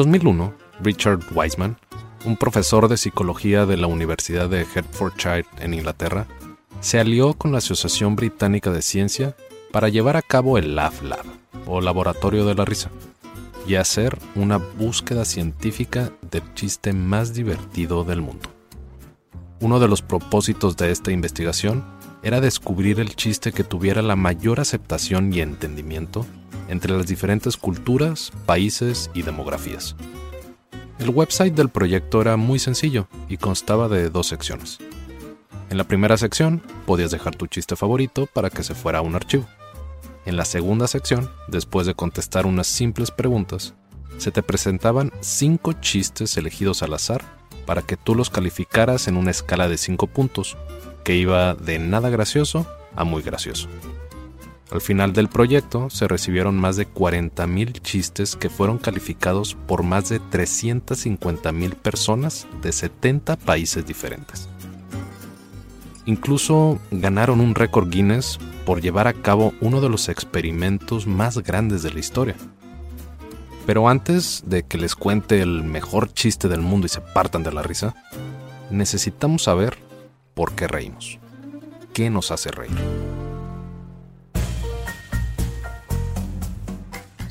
2001, Richard Wiseman, un profesor de psicología de la Universidad de Hertfordshire en Inglaterra, se alió con la Asociación Británica de Ciencia para llevar a cabo el Laugh Lab, o Laboratorio de la Risa, y hacer una búsqueda científica del chiste más divertido del mundo. Uno de los propósitos de esta investigación era descubrir el chiste que tuviera la mayor aceptación y entendimiento entre las diferentes culturas, países y demografías. El website del proyecto era muy sencillo y constaba de dos secciones. En la primera sección podías dejar tu chiste favorito para que se fuera a un archivo. En la segunda sección, después de contestar unas simples preguntas, se te presentaban cinco chistes elegidos al azar para que tú los calificaras en una escala de cinco puntos, que iba de nada gracioso a muy gracioso. Al final del proyecto se recibieron más de 40.000 chistes que fueron calificados por más de 350.000 personas de 70 países diferentes. Incluso ganaron un récord Guinness por llevar a cabo uno de los experimentos más grandes de la historia. Pero antes de que les cuente el mejor chiste del mundo y se partan de la risa, necesitamos saber por qué reímos. ¿Qué nos hace reír?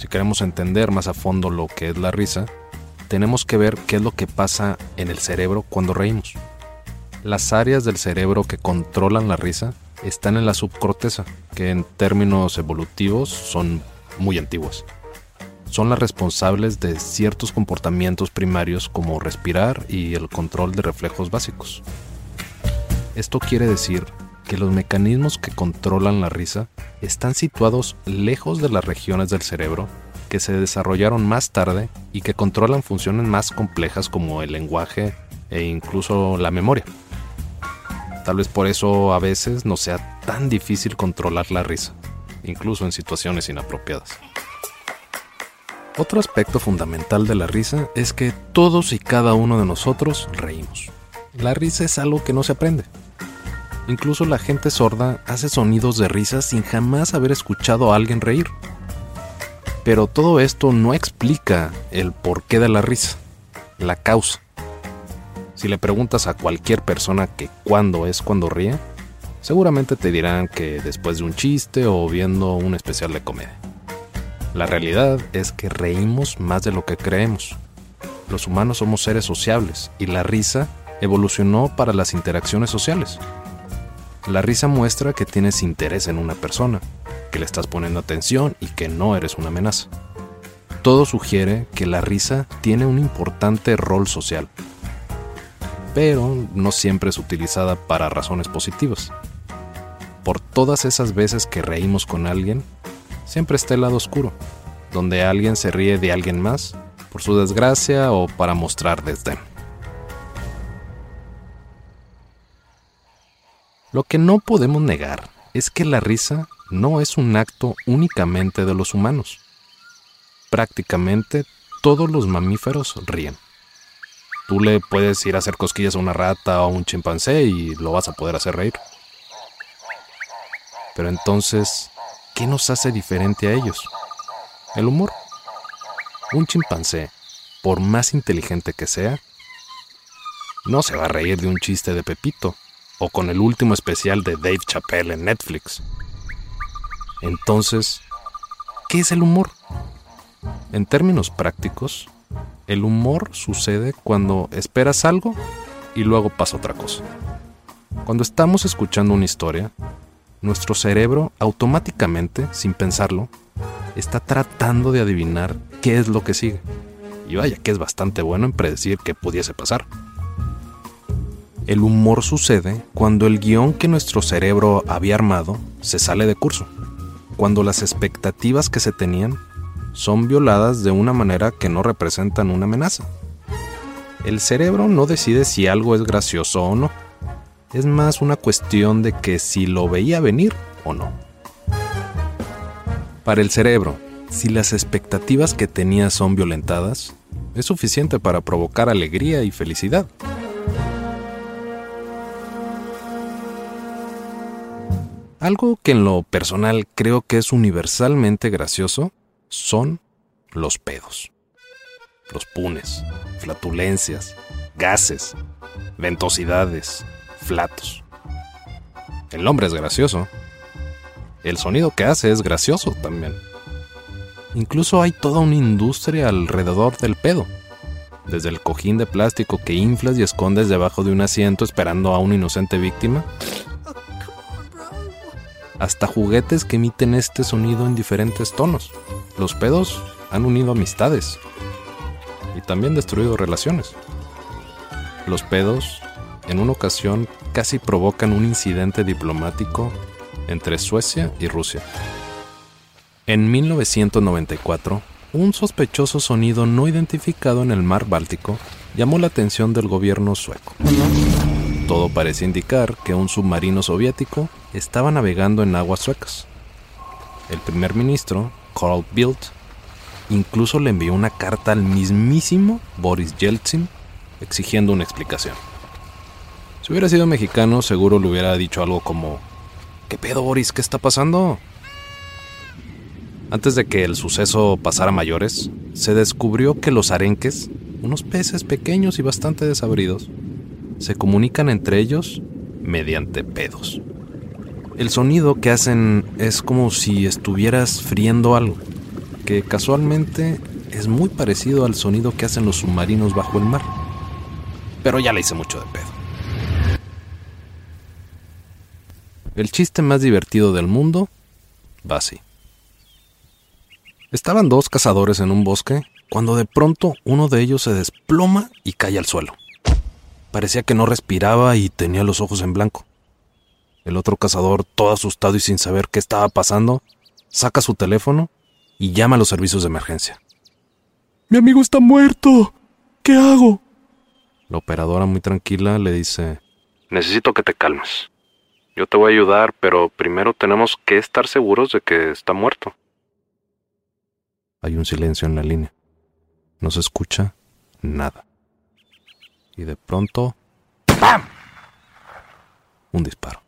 Queremos entender más a fondo lo que es la risa, tenemos que ver qué es lo que pasa en el cerebro cuando reímos. Las áreas del cerebro que controlan la risa están en la subcorteza, que en términos evolutivos son muy antiguas. Son las responsables de ciertos comportamientos primarios como respirar y el control de reflejos básicos. Esto quiere decir que los mecanismos que controlan la risa están situados lejos de las regiones del cerebro que se desarrollaron más tarde y que controlan funciones más complejas como el lenguaje e incluso la memoria. Tal vez por eso a veces no sea tan difícil controlar la risa, incluso en situaciones inapropiadas. Otro aspecto fundamental de la risa es que todos y cada uno de nosotros reímos. La risa es algo que no se aprende, Incluso la gente sorda hace sonidos de risa sin jamás haber escuchado a alguien reír. Pero todo esto no explica el porqué de la risa, la causa. Si le preguntas a cualquier persona que cuándo es cuando ríe, seguramente te dirán que después de un chiste o viendo un especial de comedia. La realidad es que reímos más de lo que creemos. Los humanos somos seres sociables y la risa evolucionó para las interacciones sociales. La risa muestra que tienes interés en una persona, que le estás poniendo atención y que no eres una amenaza. Todo sugiere que la risa tiene un importante rol social, pero no siempre es utilizada para razones positivas. Por todas esas veces que reímos con alguien, siempre está el lado oscuro, donde alguien se ríe de alguien más por su desgracia o para mostrar desdén. Lo que no podemos negar es que la risa no es un acto únicamente de los humanos. prácticamente todos los mamíferos ríen. Tú le puedes ir a hacer cosquillas a una rata o a un chimpancé y lo vas a poder hacer reír. Pero entonces, ¿qué nos hace diferente a ellos? El humor. Un chimpancé, por más inteligente que sea, no se va a reír de un chiste de Pepito o con el último especial de Dave Chappelle en Netflix. Entonces, ¿qué es el humor? En términos prácticos, el humor sucede cuando esperas algo y luego pasa otra cosa. Cuando estamos escuchando una historia, nuestro cerebro automáticamente, sin pensarlo, está tratando de adivinar qué es lo que sigue. Y vaya que es bastante bueno en predecir qué pudiese pasar. El humor sucede cuando el guion que nuestro cerebro había armado se sale de curso, cuando las expectativas que se tenían son violadas de una manera que no representan una amenaza. El cerebro no decide si algo es gracioso o no. Es más una cuestión de que si lo veía venir o no. Para el cerebro, si las expectativas que tenía son violentadas, es suficiente para provocar alegría y felicidad. Algo que en lo personal creo que es universalmente gracioso son los pedos. Los punes, flatulencias, gases, ventosidades, flatos. El nombre es gracioso. El sonido que hace es gracioso también. Incluso hay toda una industria alrededor del pedo. Desde el cojín de plástico que inflas y escondes debajo de un asiento esperando a una inocente víctima, hasta juguetes que emiten este sonido en diferentes tonos. Los pedos han unido amistades y también destruido relaciones. Los pedos, en una ocasión, casi provocan un incidente diplomático entre Suecia y Rusia. En 1994, un sospechoso sonido no identificado en el mar Báltico llamó la atención del gobierno sueco. Todo parece indicar que un submarino soviético estaba navegando en aguas suecas. El primer ministro, Carl Bildt, incluso le envió una carta al mismísimo Boris Yeltsin exigiendo una explicación. Si hubiera sido mexicano, seguro le hubiera dicho algo como, ¿qué pedo Boris? ¿Qué está pasando? Antes de que el suceso pasara a mayores, se descubrió que los arenques, unos peces pequeños y bastante desabridos, se comunican entre ellos mediante pedos. El sonido que hacen es como si estuvieras friendo algo, que casualmente es muy parecido al sonido que hacen los submarinos bajo el mar. Pero ya le hice mucho de pedo. El chiste más divertido del mundo va así. Estaban dos cazadores en un bosque cuando de pronto uno de ellos se desploma y cae al suelo. Parecía que no respiraba y tenía los ojos en blanco. El otro cazador, todo asustado y sin saber qué estaba pasando, saca su teléfono y llama a los servicios de emergencia. Mi amigo está muerto. ¿Qué hago? La operadora muy tranquila le dice, Necesito que te calmes. Yo te voy a ayudar, pero primero tenemos que estar seguros de que está muerto. Hay un silencio en la línea. No se escucha nada. Y de pronto... ¡Pam! Un disparo.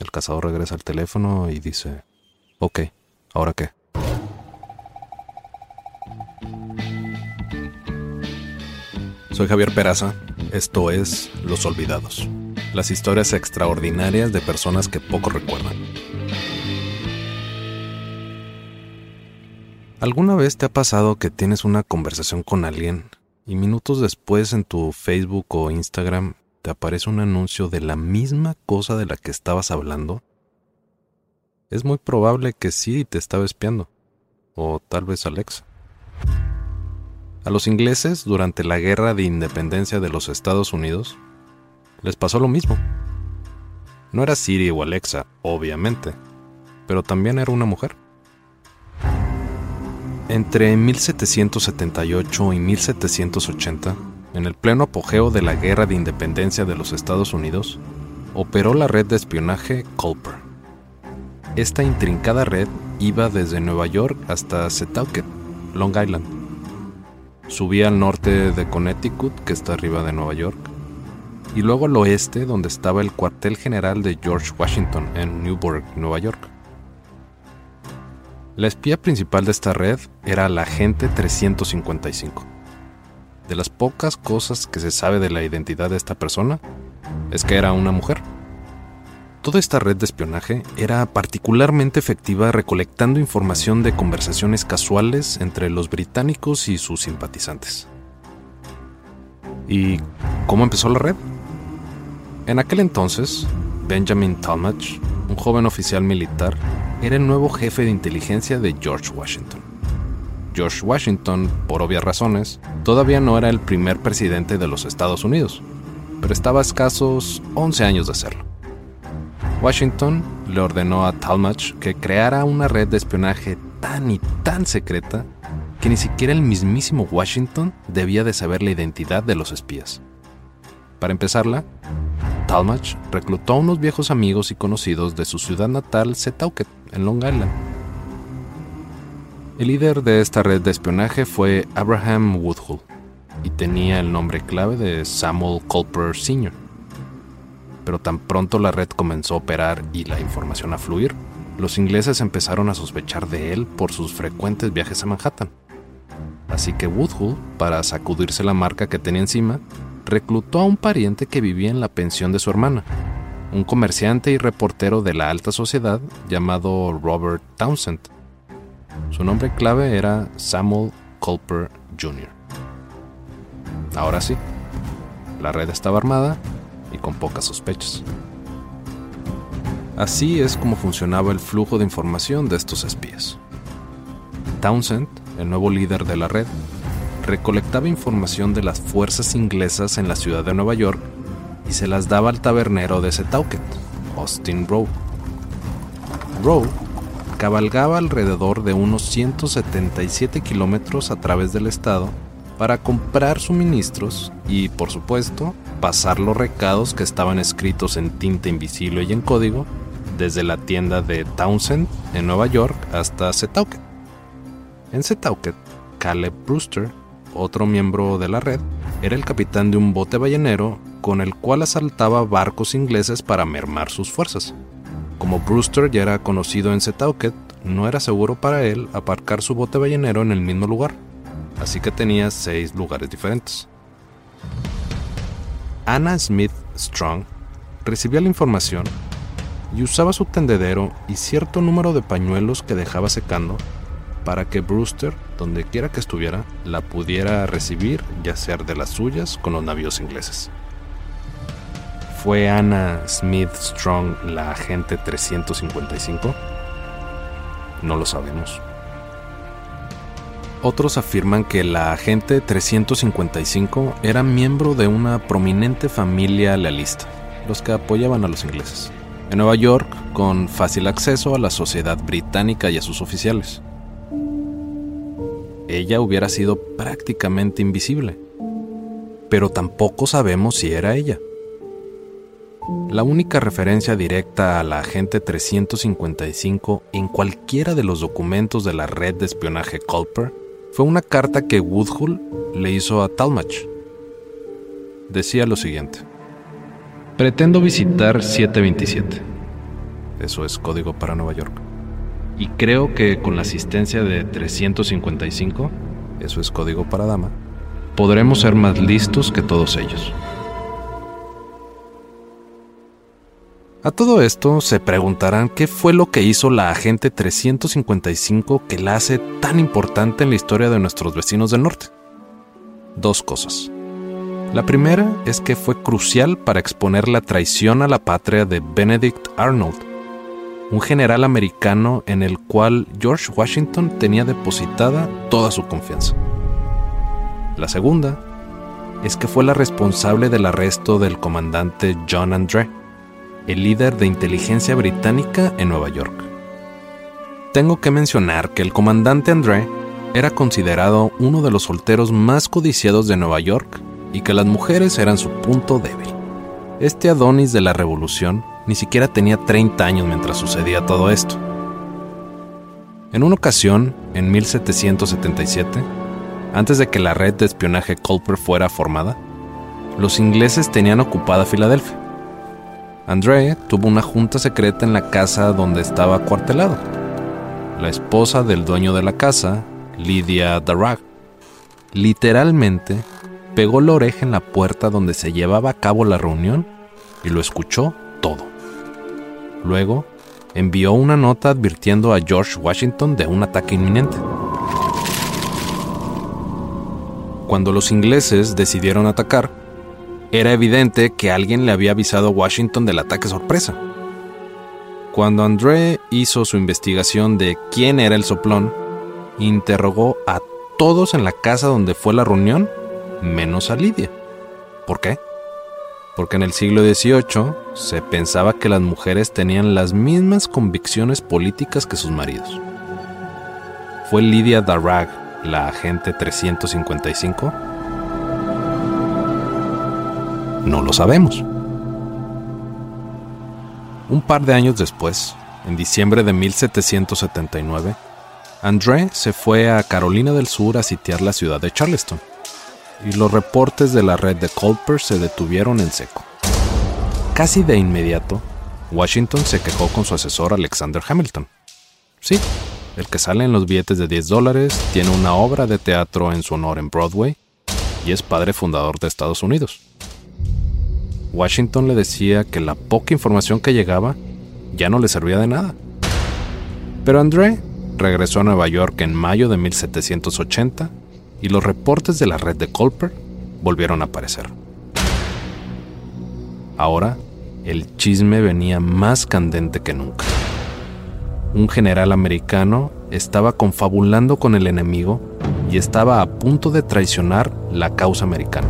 El cazador regresa al teléfono y dice, ok, ¿ahora qué? Soy Javier Peraza, esto es Los Olvidados, las historias extraordinarias de personas que poco recuerdan. ¿Alguna vez te ha pasado que tienes una conversación con alguien y minutos después en tu Facebook o Instagram te aparece un anuncio de la misma cosa de la que estabas hablando, es muy probable que sí te estaba espiando. O tal vez Alexa. A los ingleses, durante la guerra de independencia de los Estados Unidos, les pasó lo mismo. No era Siri o Alexa, obviamente, pero también era una mujer. Entre 1778 y 1780, en el pleno apogeo de la Guerra de Independencia de los Estados Unidos, operó la red de espionaje Culper. Esta intrincada red iba desde Nueva York hasta Setauket, Long Island. Subía al norte de Connecticut, que está arriba de Nueva York, y luego al oeste, donde estaba el cuartel general de George Washington en Newburgh, Nueva York. La espía principal de esta red era la agente 355. De las pocas cosas que se sabe de la identidad de esta persona es que era una mujer. Toda esta red de espionaje era particularmente efectiva recolectando información de conversaciones casuales entre los británicos y sus simpatizantes. ¿Y cómo empezó la red? En aquel entonces, Benjamin Talmadge, un joven oficial militar, era el nuevo jefe de inteligencia de George Washington. George Washington, por obvias razones, todavía no era el primer presidente de los Estados Unidos, pero estaba a escasos 11 años de serlo. Washington le ordenó a Talmadge que creara una red de espionaje tan y tan secreta que ni siquiera el mismísimo Washington debía de saber la identidad de los espías. Para empezarla, Talmadge reclutó a unos viejos amigos y conocidos de su ciudad natal, Setauket, en Long Island. El líder de esta red de espionaje fue Abraham Woodhull y tenía el nombre clave de Samuel Culper Sr pero tan pronto la red comenzó a operar y la información a fluir, los ingleses empezaron a sospechar de él por sus frecuentes viajes a Manhattan. Así que Woodhull, para sacudirse la marca que tenía encima, reclutó a un pariente que vivía en la pensión de su hermana, un comerciante y reportero de la alta sociedad llamado Robert Townsend. Su nombre clave era Samuel Culper Jr. Ahora sí, la red estaba armada y con pocas sospechas. Así es como funcionaba el flujo de información de estos espías. Townsend, el nuevo líder de la red, recolectaba información de las fuerzas inglesas en la ciudad de Nueva York y se las daba al tabernero de Setauket, Austin Rowe. Rowe cabalgaba alrededor de unos 177 kilómetros a través del estado para comprar suministros y, por supuesto, pasar los recados que estaban escritos en tinta invisible y en código desde la tienda de Townsend en Nueva York hasta Setauket. En Setauket, Caleb Brewster, otro miembro de la red, era el capitán de un bote ballenero con el cual asaltaba barcos ingleses para mermar sus fuerzas. Como Brewster ya era conocido en Setauket, no era seguro para él aparcar su bote ballenero en el mismo lugar, así que tenía seis lugares diferentes. Anna Smith Strong recibía la información y usaba su tendedero y cierto número de pañuelos que dejaba secando para que Brewster, donde quiera que estuviera, la pudiera recibir y hacer de las suyas con los navíos ingleses. ¿Fue Anna Smith Strong la agente 355? No lo sabemos. Otros afirman que la agente 355 era miembro de una prominente familia lealista, los que apoyaban a los ingleses, en Nueva York con fácil acceso a la sociedad británica y a sus oficiales. Ella hubiera sido prácticamente invisible, pero tampoco sabemos si era ella. La única referencia directa a la agente 355 en cualquiera de los documentos de la red de espionaje Culper fue una carta que Woodhull le hizo a Talmadge. Decía lo siguiente. Pretendo visitar 727. Eso es código para Nueva York. Y creo que con la asistencia de 355, eso es código para dama, podremos ser más listos que todos ellos. A todo esto se preguntarán qué fue lo que hizo la agente 355 que la hace tan importante en la historia de nuestros vecinos del norte. Dos cosas. La primera es que fue crucial para exponer la traición a la patria de Benedict Arnold, un general americano en el cual George Washington tenía depositada toda su confianza. La segunda es que fue la responsable del arresto del comandante John André, el líder de inteligencia británica en Nueva York. Tengo que mencionar que el comandante André era considerado uno de los solteros más codiciados de Nueva York y que las mujeres eran su punto débil. Este Adonis de la revolución ni siquiera tenía 30 años mientras sucedía todo esto. En una ocasión, en 1777, antes de que la red de espionaje Culper fuera formada, los ingleses tenían ocupada Filadelfia. André tuvo una junta secreta en la casa donde estaba cuartelado. La esposa del dueño de la casa, Lydia Darragh, literalmente pegó la oreja en la puerta donde se llevaba a cabo la reunión y lo escuchó todo. Luego, envió una nota advirtiendo a George Washington de un ataque inminente. Cuando los ingleses decidieron atacar, era evidente que alguien le había avisado a Washington del ataque sorpresa. Cuando André hizo su investigación de quién era el soplón, interrogó a todos en la casa donde fue la reunión, menos a Lidia. ¿Por qué? Porque en el siglo XVIII se pensaba que las mujeres tenían las mismas convicciones políticas que sus maridos. ¿Fue Lydia Darragh la agente 355? No lo sabemos. Un par de años después, en diciembre de 1779, André se fue a Carolina del Sur a sitiar la ciudad de Charleston, y los reportes de la red de Culper se detuvieron en seco. Casi de inmediato, Washington se quejó con su asesor Alexander Hamilton. Sí, el que sale en los billetes de 10 dólares, tiene una obra de teatro en su honor en Broadway y es padre fundador de Estados Unidos. Washington le decía que la poca información que llegaba ya no le servía de nada. Pero André regresó a Nueva York en mayo de 1780 y los reportes de la red de Culper volvieron a aparecer. Ahora, el chisme venía más candente que nunca. Un general americano estaba confabulando con el enemigo y estaba a punto de traicionar la causa americana.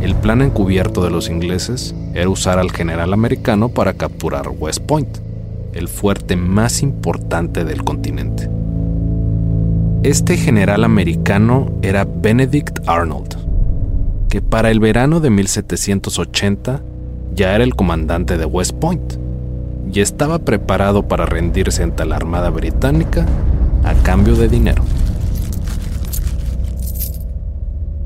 El plan encubierto de los ingleses era usar al general americano para capturar West Point, el fuerte más importante del continente. Este general americano era Benedict Arnold, que para el verano de 1780 ya era el comandante de West Point y estaba preparado para rendirse ante la Armada Británica a cambio de dinero.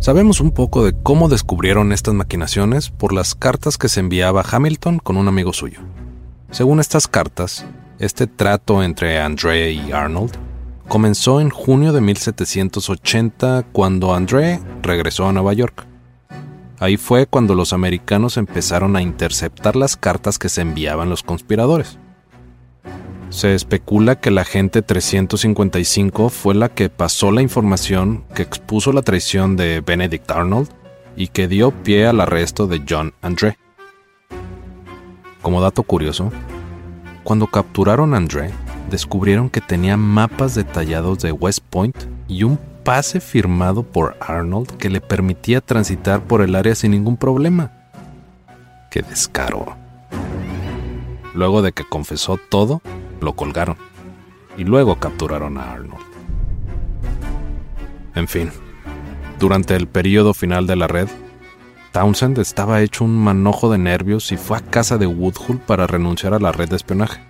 Sabemos un poco de cómo descubrieron estas maquinaciones por las cartas que se enviaba Hamilton con un amigo suyo. Según estas cartas, este trato entre André y Arnold comenzó en junio de 1780 cuando André regresó a Nueva York. Ahí fue cuando los americanos empezaron a interceptar las cartas que se enviaban los conspiradores. Se especula que la agente 355 fue la que pasó la información que expuso la traición de Benedict Arnold y que dio pie al arresto de John André. Como dato curioso, cuando capturaron a André, descubrieron que tenía mapas detallados de West Point y un pase firmado por Arnold que le permitía transitar por el área sin ningún problema. ¡Qué descaro! Luego de que confesó todo, lo colgaron y luego capturaron a Arnold. En fin, durante el periodo final de la red, Townsend estaba hecho un manojo de nervios y fue a casa de Woodhull para renunciar a la red de espionaje.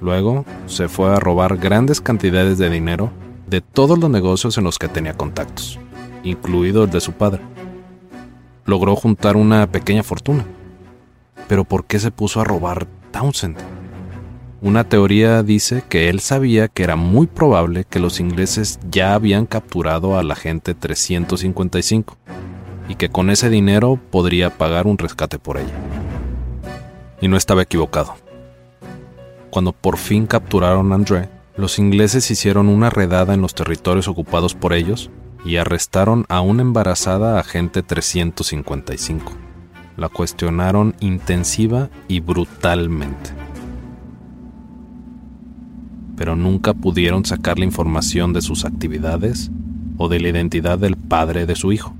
Luego se fue a robar grandes cantidades de dinero de todos los negocios en los que tenía contactos, incluido el de su padre. Logró juntar una pequeña fortuna. Pero ¿por qué se puso a robar Townsend? Una teoría dice que él sabía que era muy probable que los ingleses ya habían capturado al agente 355 y que con ese dinero podría pagar un rescate por ella. Y no estaba equivocado. Cuando por fin capturaron a André, los ingleses hicieron una redada en los territorios ocupados por ellos y arrestaron a una embarazada agente 355. La cuestionaron intensiva y brutalmente pero nunca pudieron sacar la información de sus actividades o de la identidad del padre de su hijo.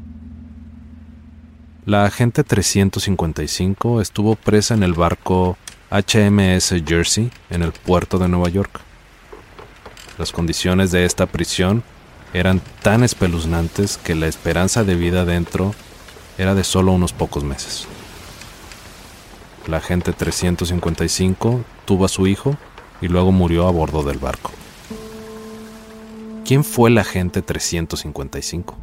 La agente 355 estuvo presa en el barco HMS Jersey en el puerto de Nueva York. Las condiciones de esta prisión eran tan espeluznantes que la esperanza de vida dentro era de solo unos pocos meses. La agente 355 tuvo a su hijo y luego murió a bordo del barco. ¿Quién fue el agente 355?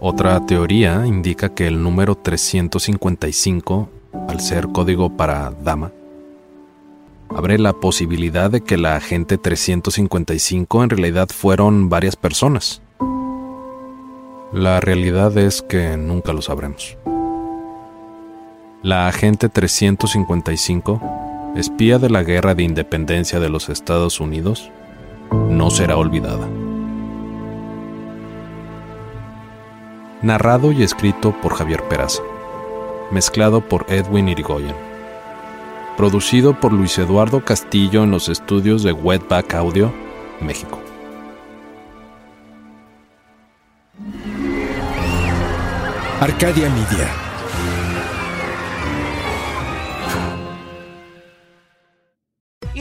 Otra teoría indica que el número 355, al ser código para dama, abre la posibilidad de que la agente 355 en realidad fueron varias personas. La realidad es que nunca lo sabremos. La agente 355, espía de la Guerra de Independencia de los Estados Unidos, no será olvidada. Narrado y escrito por Javier Peraza. Mezclado por Edwin Irigoyen. Producido por Luis Eduardo Castillo en los estudios de Wetback Audio, México. Arcadia Media.